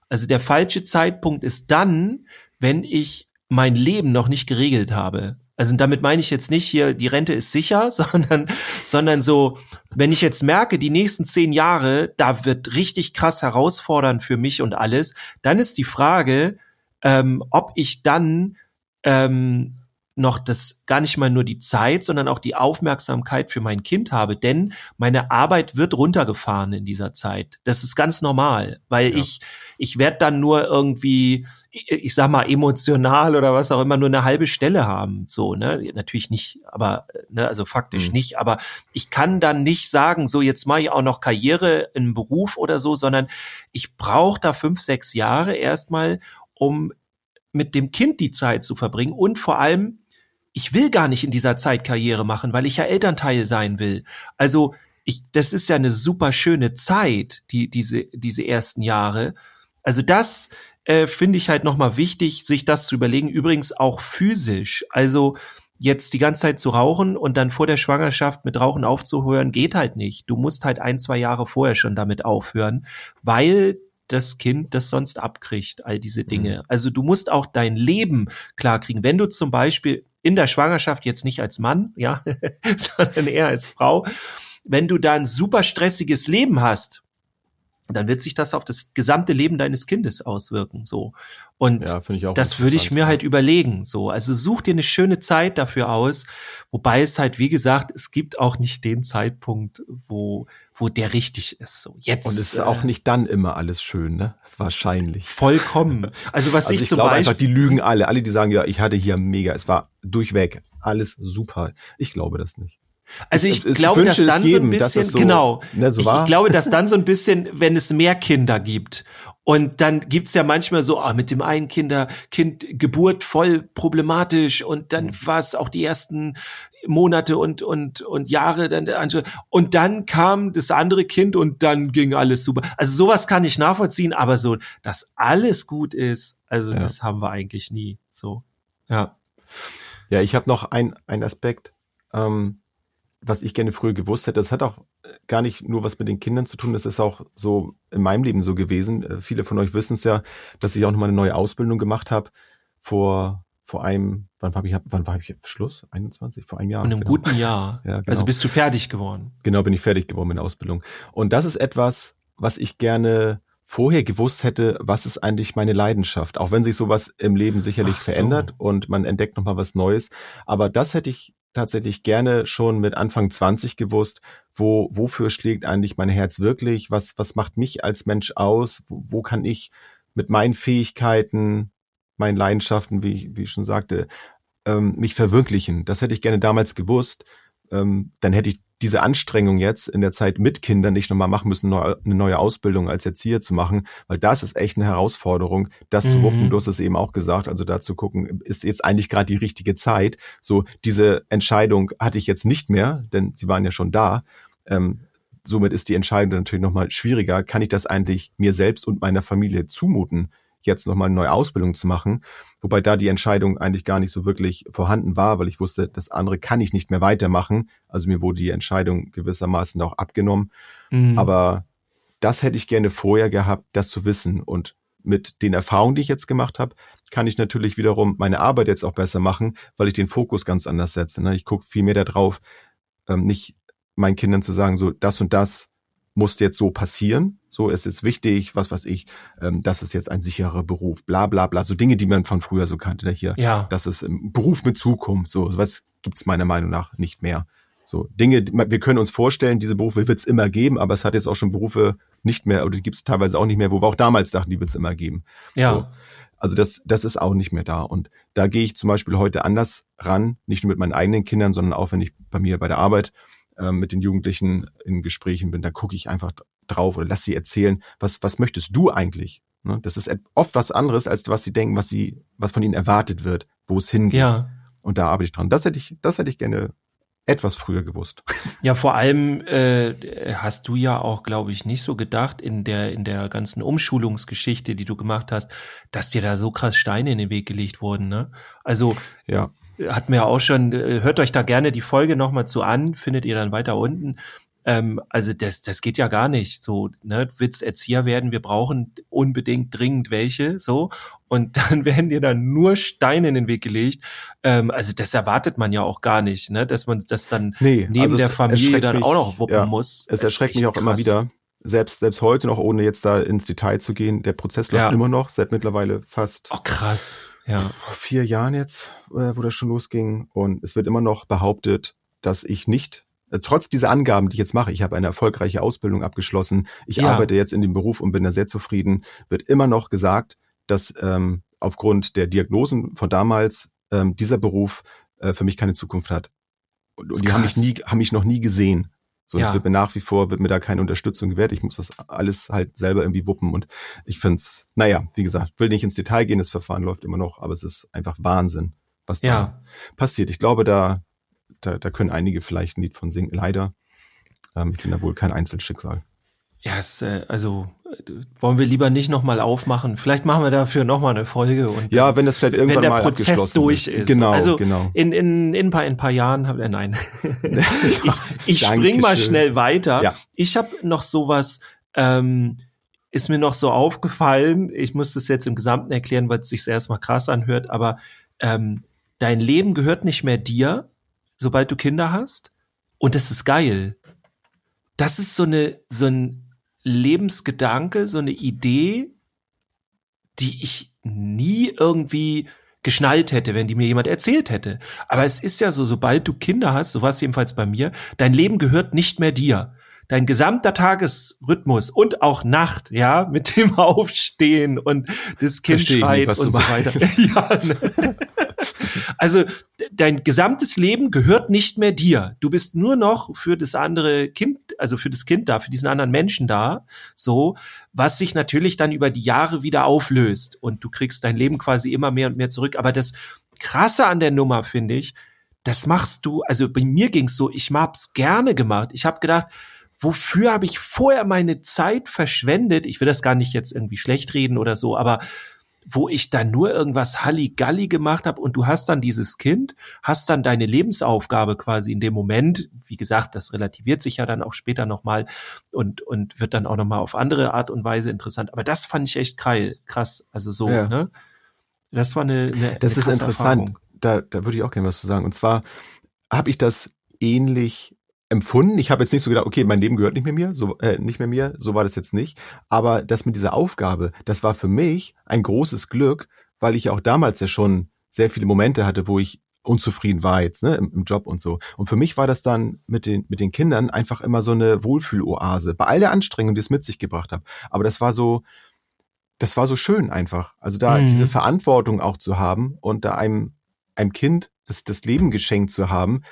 Also der falsche Zeitpunkt ist dann, wenn ich mein Leben noch nicht geregelt habe. Also damit meine ich jetzt nicht hier, die Rente ist sicher, sondern, sondern so, wenn ich jetzt merke, die nächsten zehn Jahre, da wird richtig krass herausfordernd für mich und alles, dann ist die Frage, ähm, ob ich dann ähm, noch das gar nicht mal nur die Zeit, sondern auch die Aufmerksamkeit für mein Kind habe, denn meine Arbeit wird runtergefahren in dieser Zeit. Das ist ganz normal, weil ja. ich ich werde dann nur irgendwie ich sag mal emotional oder was auch immer nur eine halbe Stelle haben, so, ne? Natürlich nicht, aber ne, also faktisch mhm. nicht, aber ich kann dann nicht sagen, so jetzt mache ich auch noch Karriere im Beruf oder so, sondern ich brauche da fünf, sechs Jahre erstmal, um mit dem Kind die Zeit zu verbringen und vor allem ich will gar nicht in dieser Zeit Karriere machen, weil ich ja Elternteil sein will. Also ich, das ist ja eine super schöne Zeit, die, diese, diese ersten Jahre. Also das äh, finde ich halt nochmal wichtig, sich das zu überlegen. Übrigens auch physisch. Also jetzt die ganze Zeit zu rauchen und dann vor der Schwangerschaft mit Rauchen aufzuhören, geht halt nicht. Du musst halt ein, zwei Jahre vorher schon damit aufhören, weil das Kind das sonst abkriegt, all diese Dinge. Mhm. Also du musst auch dein Leben klarkriegen. Wenn du zum Beispiel in der Schwangerschaft jetzt nicht als Mann, ja, sondern eher als Frau, wenn du da ein super stressiges Leben hast, dann wird sich das auf das gesamte Leben deines Kindes auswirken, so. Und ja, das würde ich mir halt überlegen, so. Also such dir eine schöne Zeit dafür aus, wobei es halt, wie gesagt, es gibt auch nicht den Zeitpunkt, wo, wo der richtig ist, so. Jetzt. Und es ist äh, auch nicht dann immer alles schön, ne? Wahrscheinlich. Vollkommen. Also was also ich, ich zum Beispiel. Einfach, die lügen alle. Alle, die sagen, ja, ich hatte hier mega, es war durchweg alles super. Ich glaube das nicht. Also ich, ich glaube, dass dann so ein bisschen, so, genau, ne, so ich, ich, glaube, dass dann so ein bisschen, wenn es mehr Kinder gibt und dann gibt's ja manchmal so, ah, mit dem einen Kinder, Kind Geburt voll problematisch und dann mhm. war es auch die ersten Monate und und und Jahre dann und dann kam das andere Kind und dann ging alles super. Also sowas kann ich nachvollziehen, aber so, dass alles gut ist, also ja. das haben wir eigentlich nie. So, ja. Ja, ich habe noch ein ein Aspekt. Ähm, was ich gerne früher gewusst hätte, das hat auch äh, gar nicht nur was mit den Kindern zu tun, das ist auch so in meinem Leben so gewesen. Äh, viele von euch wissen es ja, dass ich auch nochmal eine neue Ausbildung gemacht habe vor vor einem, wann habe ich, wann war ich Schluss? 21? Vor einem Jahr. Von einem genau. guten Jahr. ja, genau. Also bist du fertig geworden. Genau, bin ich fertig geworden mit der Ausbildung. Und das ist etwas, was ich gerne vorher gewusst hätte, was ist eigentlich meine Leidenschaft, auch wenn sich sowas im Leben sicherlich so. verändert und man entdeckt nochmal was Neues. Aber das hätte ich tatsächlich gerne schon mit Anfang 20 gewusst, wo, wofür schlägt eigentlich mein Herz wirklich? Was, was macht mich als Mensch aus? Wo, wo kann ich mit meinen Fähigkeiten, meinen Leidenschaften, wie ich, wie ich schon sagte, ähm, mich verwirklichen? Das hätte ich gerne damals gewusst. Ähm, dann hätte ich diese Anstrengung jetzt in der Zeit mit Kindern nicht nochmal machen müssen, eine neue Ausbildung als Erzieher zu machen, weil das ist echt eine Herausforderung, das mhm. zu wuppen. Du hast es eben auch gesagt, also da zu gucken, ist jetzt eigentlich gerade die richtige Zeit. So, diese Entscheidung hatte ich jetzt nicht mehr, denn sie waren ja schon da. Ähm, somit ist die Entscheidung natürlich nochmal schwieriger. Kann ich das eigentlich mir selbst und meiner Familie zumuten? Jetzt nochmal eine neue Ausbildung zu machen. Wobei da die Entscheidung eigentlich gar nicht so wirklich vorhanden war, weil ich wusste, das andere kann ich nicht mehr weitermachen. Also mir wurde die Entscheidung gewissermaßen auch abgenommen. Mhm. Aber das hätte ich gerne vorher gehabt, das zu wissen. Und mit den Erfahrungen, die ich jetzt gemacht habe, kann ich natürlich wiederum meine Arbeit jetzt auch besser machen, weil ich den Fokus ganz anders setze. Ne? Ich gucke viel mehr darauf, ähm, nicht meinen Kindern zu sagen, so das und das muss jetzt so passieren. So ist es wichtig, was weiß ich, ähm, das ist jetzt ein sicherer Beruf, bla bla bla. So Dinge, die man von früher so kannte. Ne? Hier, ja. das ist ein Beruf mit Zukunft. So was gibt's meiner Meinung nach nicht mehr. So Dinge, wir können uns vorstellen, diese Berufe wird es immer geben, aber es hat jetzt auch schon Berufe nicht mehr, oder die gibt es teilweise auch nicht mehr, wo wir auch damals dachten, die wird es immer geben. Ja. So. Also das, das ist auch nicht mehr da. Und da gehe ich zum Beispiel heute anders ran, nicht nur mit meinen eigenen Kindern, sondern auch, wenn ich bei mir bei der Arbeit äh, mit den Jugendlichen in Gesprächen bin, da gucke ich einfach drauf oder lass sie erzählen, was, was möchtest du eigentlich? Ne? Das ist oft was anderes, als was sie denken, was sie, was von ihnen erwartet wird, wo es hingeht. Ja. Und da arbeite ich dran. Das hätte ich, das hätte ich gerne etwas früher gewusst. Ja, vor allem äh, hast du ja auch, glaube ich, nicht so gedacht in der in der ganzen Umschulungsgeschichte, die du gemacht hast, dass dir da so krass Steine in den Weg gelegt wurden. Ne? Also ja hatten wir auch schon, äh, hört euch da gerne die Folge nochmal zu an, findet ihr dann weiter unten. Ähm, also das, das geht ja gar nicht. So, ne, willst Erzieher werden, wir brauchen unbedingt dringend welche, so. Und dann werden dir dann nur Steine in den Weg gelegt. Ähm, also das erwartet man ja auch gar nicht, ne, dass man das dann Nee, neben also der Familie dann erschreckt auch mich, noch wuppen ja. muss. Es erschreckt mich auch immer krass. wieder. Selbst, selbst heute noch, ohne jetzt da ins Detail zu gehen, der Prozess läuft Ja. immer noch, seit mittlerweile fast Oh, krass. Ja. vier Jahren jetzt, äh, wo das schon losging. Und es wird immer noch behauptet, dass ich nicht, äh, trotz dieser Angaben, die ich jetzt mache, ich habe eine erfolgreiche Ausbildung abgeschlossen, ich Ja. arbeite jetzt in dem Beruf und bin da sehr zufrieden, wird immer noch gesagt, dass ähm, aufgrund der Diagnosen von damals ähm, dieser Beruf äh, für mich keine Zukunft hat. Und, und die haben mich nie, haben mich noch nie gesehen. So, es Ja. wird mir nach wie vor, wird mir da keine Unterstützung gewährt. Ich muss das alles halt selber irgendwie wuppen. Und ich find's, naja, wie gesagt, will nicht ins Detail gehen, das Verfahren läuft immer noch, aber es ist einfach Wahnsinn, was da Ja. passiert. Ich glaube, da, da, da können einige vielleicht ein Lied von singen. Leider. Ähm, ich bin da wohl kein Einzelschicksal. Ja, es, äh, also wollen wir lieber nicht nochmal aufmachen. Vielleicht machen wir dafür nochmal eine Folge und Ja, wenn das vielleicht wenn irgendwann der mal Prozess durch ist. Genau, also genau. in, in, in, ein paar, in ein paar Jahren, hab- äh, nein. ich ich spring mal schnell weiter. Ja. Ich habe noch sowas, ähm, ist mir noch so aufgefallen. Ich muss das jetzt im Gesamten erklären, weil es sich erstmal krass anhört, aber ähm, dein Leben gehört nicht mehr dir, sobald du Kinder hast. Und das ist geil. Das ist so eine, so ein Lebensgedanke, so eine Idee, die ich nie irgendwie geschnallt hätte, wenn die mir jemand erzählt hätte. Aber es ist ja so, sobald du Kinder hast, so war es jedenfalls bei mir, dein Leben gehört nicht mehr dir. Dein gesamter Tagesrhythmus und auch Nacht, ja, mit dem Aufstehen und das Kind nicht, schreit und so weiter. ja, ne? Also de- dein gesamtes Leben gehört nicht mehr dir. Du bist nur noch für das andere Kind, also für das Kind da, für diesen anderen Menschen da, so, was sich natürlich dann über die Jahre wieder auflöst und du kriegst dein Leben quasi immer mehr und mehr zurück. Aber das Krasse an der Nummer finde ich, das machst du, also bei mir ging's so, ich hab's gerne gemacht. Ich habe gedacht, wofür habe ich vorher meine Zeit verschwendet? Ich will das gar nicht jetzt irgendwie schlecht reden oder so, aber wo ich dann nur irgendwas Halligalli gemacht habe und du hast dann dieses Kind, hast dann deine Lebensaufgabe quasi in dem Moment, wie gesagt, das relativiert sich ja dann auch später nochmal und, und wird dann auch nochmal auf andere Art und Weise interessant. Aber das fand ich echt geil, krass. Also so, Ja. ne? Das war eine, eine Das eine ist interessant. Erfahrung. Da, da würde ich auch gerne was zu sagen. Und zwar habe ich das ähnlich empfunden. Ich habe jetzt nicht so gedacht, okay, mein Leben gehört nicht mehr mir, so äh, nicht mehr mir, so war das jetzt nicht. Aber das mit dieser Aufgabe, das war für mich ein großes Glück, weil ich ja auch damals ja schon sehr viele Momente hatte, wo ich unzufrieden war jetzt, ne, im, im Job und so. Und für mich war das dann mit den, mit den Kindern einfach immer so eine Wohlfühloase. Bei all der Anstrengung, die es mit sich gebracht hat. Aber das war so, das war so schön einfach. Also da Mhm. diese Verantwortung auch zu haben und da einem, einem Kind das, das Leben geschenkt zu haben,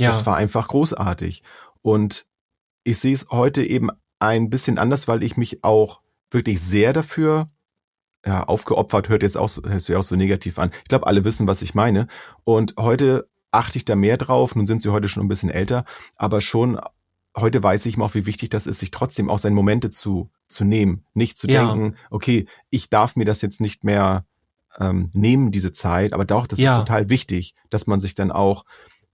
Ja, das war einfach großartig. Und ich sehe es heute eben ein bisschen anders, weil ich mich auch wirklich sehr dafür ja, aufgeopfert, hört jetzt auch, so- hört sich auch so negativ an. Ich glaube, alle wissen, was ich meine. Und heute achte ich da mehr drauf. Nun sind sie heute schon ein bisschen älter, aber schon heute weiß ich mal auch, wie wichtig das ist, sich trotzdem auch seine Momente zu, zu nehmen. Nicht zu Ja. denken, okay, ich darf mir das jetzt nicht mehr ähm, nehmen, diese Zeit, aber doch, das Ja. ist total wichtig, dass man sich dann auch,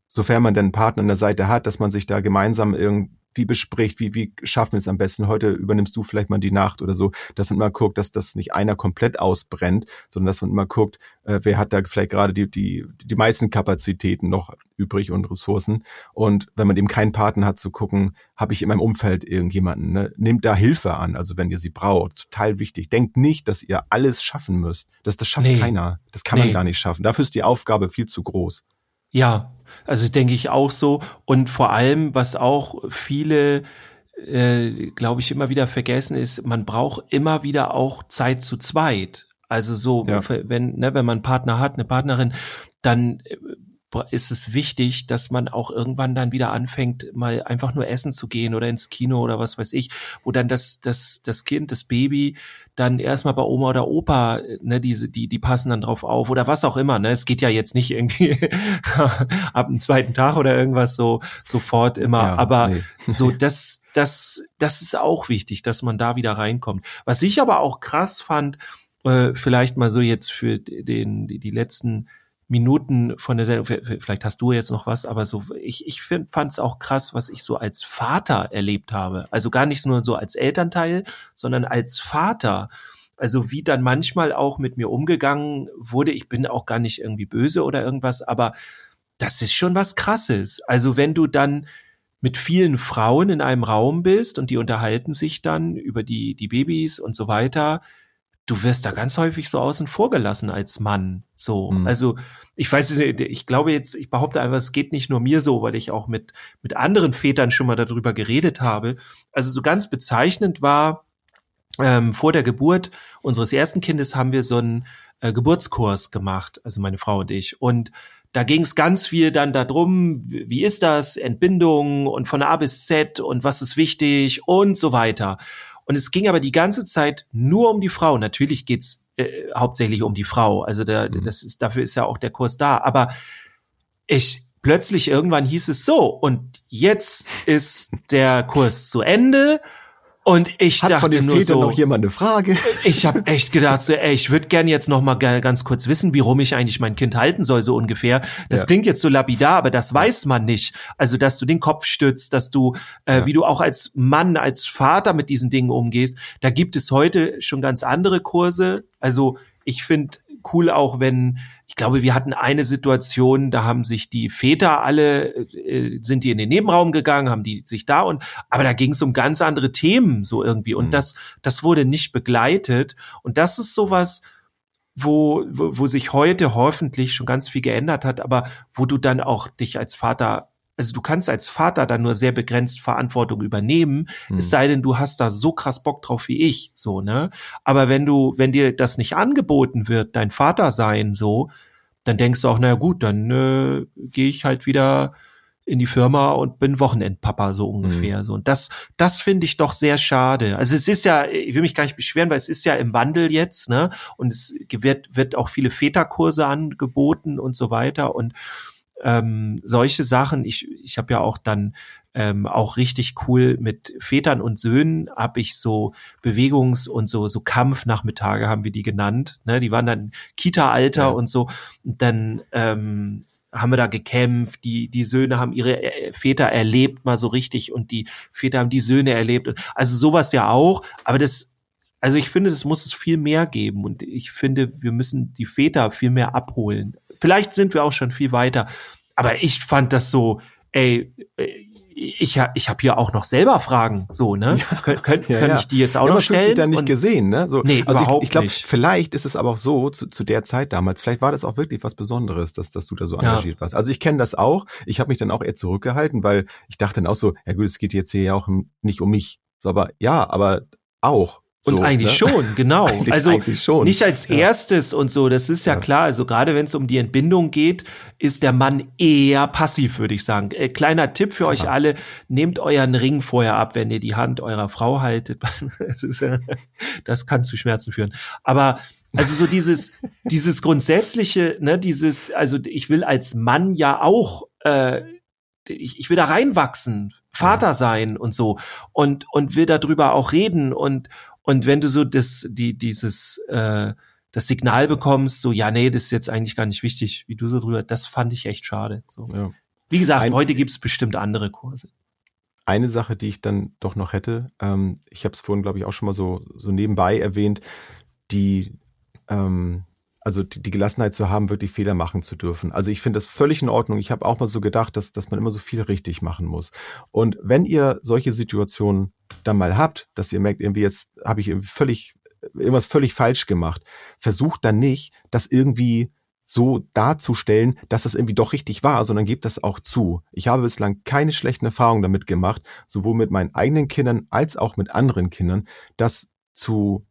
sofern man dann einen Partner an der Seite hat, dass man sich da gemeinsam irgendwie bespricht, wie, wie schaffen wir es am besten. Heute übernimmst du vielleicht mal die Nacht oder so, dass man immer guckt, dass das nicht einer komplett ausbrennt, sondern dass man immer guckt, äh, wer hat da vielleicht gerade die, die, die meisten Kapazitäten noch übrig und Ressourcen. Und wenn man eben keinen Partner hat, zu gucken, habe ich in meinem Umfeld irgendjemanden, ne? nehmt da Hilfe an, also wenn ihr sie braucht. Total wichtig. Denkt nicht, dass ihr alles schaffen müsst. Das, das schafft Nee. keiner. Das kann Nee. man gar nicht schaffen. Dafür ist die Aufgabe viel zu groß. Ja, also denke ich auch so. Und vor allem, was auch viele, äh, glaube ich, immer wieder vergessen ist, man braucht immer wieder auch Zeit zu zweit. Also so, Ja. wenn, ne, wenn man einen Partner hat, eine Partnerin, dann äh, ist es wichtig, dass man auch irgendwann dann wieder anfängt, mal einfach nur essen zu gehen oder ins Kino oder was weiß ich, wo dann das, das, das Kind, das Baby dann erstmal bei Oma oder Opa, ne, diese, die, die passen dann drauf auf oder was auch immer, ne. Es geht ja jetzt nicht irgendwie ab dem zweiten Tag oder irgendwas so sofort immer, Ja, aber nee. so, das, das, das ist auch wichtig, dass man da wieder reinkommt. Was ich aber auch krass fand, äh, vielleicht mal so jetzt für den, die, die letzten Minuten von der Sendung, vielleicht hast du jetzt noch was, aber so, ich, ich fand es auch krass, was ich so als Vater erlebt habe. Also gar nicht nur so als Elternteil, sondern als Vater. Also wie dann manchmal auch mit mir umgegangen wurde. Ich bin auch gar nicht irgendwie böse oder irgendwas, aber das ist schon was Krasses. Also wenn du dann mit vielen Frauen in einem Raum bist und die unterhalten sich dann über die, die Babys und so weiter, du wirst da ganz häufig so außen vor gelassen als Mann. So, mhm. also ich weiß nicht, ich glaube jetzt, ich behaupte einfach, es geht nicht nur mir so, weil ich auch mit mit anderen Vätern schon mal darüber geredet habe. Also so ganz bezeichnend war ähm, vor der Geburt unseres ersten Kindes haben wir so einen äh, Geburtskurs gemacht, also meine Frau und ich. Und da ging es ganz viel dann darum, wie ist das, Entbindung und von A bis Z und was ist wichtig und so weiter. Und es ging aber die ganze Zeit nur um die Frau. Natürlich geht's äh, hauptsächlich um die Frau. Also der, mhm. das ist, dafür ist ja auch der Kurs da. Aber ich plötzlich irgendwann hieß es so und jetzt ist der Kurs zu Ende und ich Hat dachte von den nur Vätern so, noch jemand eine Frage? ich habe echt gedacht, so, ey, ich würde gerne jetzt noch mal ganz kurz wissen, wie rum ich eigentlich mein Kind halten soll, so ungefähr. Das Ja. klingt jetzt so lapidar, aber das weiß man nicht. Also, dass du den Kopf stützt, dass du, äh, Ja. wie du auch als Mann, als Vater mit diesen Dingen umgehst. Da gibt es heute schon ganz andere Kurse. Also, ich finde cool auch, wenn, ich glaube, wir hatten eine Situation, da haben sich die Väter alle, äh, sind die in den Nebenraum gegangen, haben die sich da und, aber da ging es um ganz andere Themen so irgendwie und Mhm. das, das wurde nicht begleitet und das ist sowas, wo, wo, wo sich heute hoffentlich schon ganz viel geändert hat, aber wo du dann auch dich als Vater also du kannst als Vater dann nur sehr begrenzt Verantwortung übernehmen, Hm. es sei denn, du hast da so krass Bock drauf wie ich, so, ne? Aber wenn du, wenn dir das nicht angeboten wird, dein Vater sein, so, dann denkst du auch, naja gut, dann äh, gehe ich halt wieder in die Firma und bin Wochenendpapa, so ungefähr. So. Und das, das finde ich doch sehr schade. Also es ist ja, ich will mich gar nicht beschweren, weil es ist ja im Wandel jetzt, ne? Und es wird, wird auch viele Väterkurse angeboten und so weiter. Und ähm, solche Sachen, ich, ich habe ja auch dann ähm, auch richtig cool mit Vätern und Söhnen habe ich so Bewegungs- und so so Kampfnachmittage haben wir die genannt. Ne? Die waren dann Kita-Alter Ja. und so. Und dann ähm, haben wir da gekämpft. Die die Söhne haben ihre äh, Väter erlebt mal so richtig und die Väter haben die Söhne erlebt. Also sowas ja auch. Aber das also ich finde, es muss es viel mehr geben und ich finde, wir müssen die Väter viel mehr abholen. Vielleicht sind wir auch schon viel weiter, aber ich fand das so, ey, ich, ich habe hier auch noch selber Fragen, so, ne? Kön könnt, Ja, ja. ich die jetzt auch Ja, noch man fühlt sich stellen? dann nicht Und- gesehen, ne? So, Nee, also überhaupt ich, ich glaube, nicht. vielleicht ist es aber auch so zu, zu der Zeit damals. Vielleicht war das auch wirklich was Besonderes, dass, dass du da so Ja. engagiert warst. Also ich kenne das auch. Ich habe mich dann auch eher zurückgehalten, weil ich dachte dann auch so, ja gut, es geht jetzt hier ja auch nicht um mich. So, aber ja, aber auch. Und so, eigentlich ne? schon, genau. Eigentlich- also eigentlich schon. nicht als Ja. erstes und so, das ist ja, Ja. klar. Also gerade wenn es um die Entbindung geht, ist der Mann eher passiv, würde ich sagen. Äh, kleiner Tipp für euch Ja. alle, nehmt euren Ring vorher ab, wenn ihr die Hand eurer Frau haltet. das, ist, äh, das kann zu Schmerzen führen. Aber also so dieses, dieses grundsätzliche, ne, dieses, also ich will als Mann ja auch, äh, ich, ich will da reinwachsen, Vater sein und so und und will darüber auch reden und und wenn du so das die dieses äh, das Signal bekommst, so ja nee, das ist jetzt eigentlich gar nicht wichtig, wie du so drüber, das fand ich echt schade. So. Ja. Wie gesagt, Ein- heute gibt's bestimmt andere Kurse. Eine Sache, die ich dann doch noch hätte, ähm, ich habe es vorhin, glaube ich, auch schon mal so, so nebenbei erwähnt, die, ähm, also die, die Gelassenheit zu haben, wirklich Fehler machen zu dürfen. Also ich finde das völlig in Ordnung. Ich habe auch mal so gedacht, dass, dass man immer so viel richtig machen muss. Und wenn ihr solche Situationen dann mal habt, dass ihr merkt, irgendwie jetzt habe ich irgendwie völlig, irgendwas völlig falsch gemacht, versucht dann nicht, das irgendwie so darzustellen, dass das irgendwie doch richtig war, sondern gebt das auch zu. Ich habe bislang keine schlechten Erfahrungen damit gemacht, sowohl mit meinen eigenen Kindern als auch mit anderen Kindern, das zu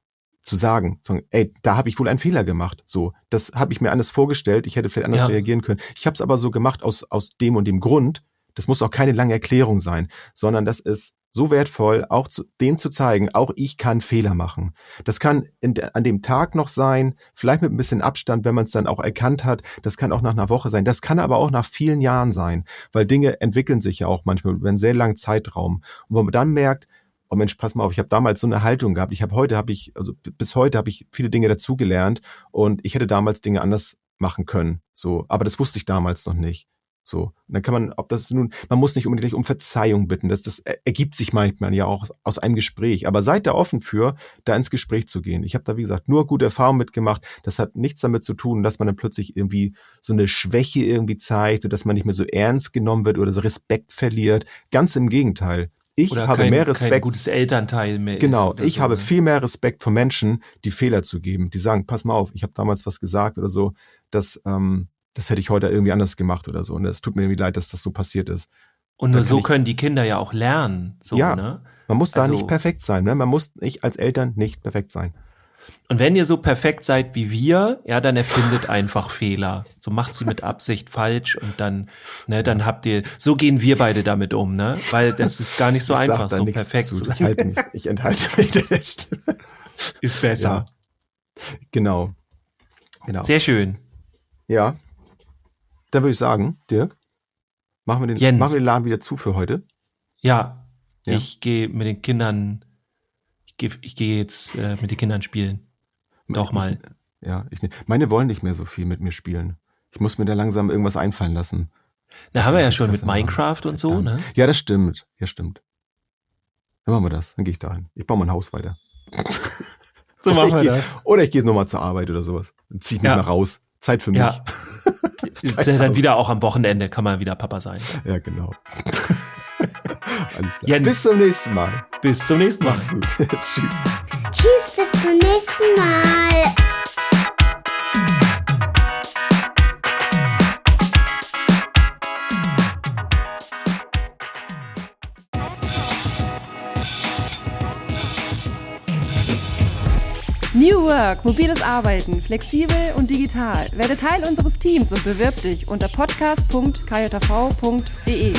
zu sagen, zu sagen, ey, da habe ich wohl einen Fehler gemacht. So, das habe ich mir anders vorgestellt. Ich hätte vielleicht anders Ja. reagieren können. Ich habe es aber so gemacht aus aus dem und dem Grund. Das muss auch keine lange Erklärung sein, sondern das ist so wertvoll, auch zu, denen zu zeigen, auch ich kann Fehler machen. Das kann in, an dem Tag noch sein, vielleicht mit ein bisschen Abstand, wenn man es dann auch erkannt hat. Das kann auch nach einer Woche sein. Das kann aber auch nach vielen Jahren sein, weil Dinge entwickeln sich ja auch manchmal über einen sehr langen Zeitraum. Und wenn man dann merkt, oh Mensch, pass mal auf, ich habe damals so eine Haltung gehabt. Ich habe heute habe ich, also bis heute habe ich viele Dinge dazugelernt und ich hätte damals Dinge anders machen können. So, aber das wusste ich damals noch nicht. So, und dann kann man, ob das nun, man muss nicht unbedingt um Verzeihung bitten. Das, das ergibt sich manchmal ja auch aus, aus einem Gespräch. Aber seid da offen für, da ins Gespräch zu gehen. Ich habe da, wie gesagt, nur gute Erfahrungen mitgemacht. Das hat nichts damit zu tun, dass man dann plötzlich irgendwie so eine Schwäche irgendwie zeigt oder dass man nicht mehr so ernst genommen wird oder so Respekt verliert. Ganz im Gegenteil. Ich Oder habe kein, mehr Respekt. kein gutes Elternteil mehr. Genau, ich so, habe ne? viel mehr Respekt vor Menschen, die Fehler zu geben, die sagen, pass mal auf, ich habe damals was gesagt oder so, das, ähm, das hätte ich heute irgendwie anders gemacht oder so. Und es tut mir irgendwie leid, dass das so passiert ist. Und nur so ich- können die Kinder ja auch lernen. So, Ja. ne? Man muss da Also- nicht perfekt sein, ne? Man muss nicht als Eltern nicht perfekt sein. Und wenn ihr so perfekt seid wie wir, ja, dann erfindet einfach Fehler. So macht sie mit Absicht falsch und dann, ne, dann habt ihr, so gehen wir beide damit um, ne? Weil das ist gar nicht so ich einfach, so perfekt zu. zu Ich halte mich, ich enthalte mich der Stimme. Ist besser. Genau. Genau. Sehr schön. Ja. Dann würde ich sagen, Dirk, machen wir den, Jens. machen wir den Laden wieder zu für heute. Ja, Ja. ich gehe mit den Kindern, ich gehe ich geh jetzt äh, mit den Kindern spielen. Doch Ich- mal. Ja, ich, meine wollen nicht mehr so viel mit mir spielen. Ich muss mir da langsam irgendwas einfallen lassen. Da haben wir ja schon mit. Minecraft und so, ne? Ja, das stimmt. Ja, stimmt. Dann machen wir das. Dann gehe ich dahin. Ich baue mein Haus weiter. So Oder machen ich wir geh- das. Oder ich gehe nochmal zur Arbeit oder sowas. Dann zieh ich mich Ja. mal raus. Zeit für mich. Ja. Ist ja dann wieder auch am Wochenende, kann man wieder Papa sein. Ja, genau. Alles klar. Jens. Bis zum nächsten Mal. Bis zum nächsten Mal. Macht's gut. Tschüss. Tschüss, bis zum nächsten Mal. New Work, mobiles Arbeiten, flexibel und digital. Werde Teil unseres Teams und bewirb dich unter podcast.kjv.de.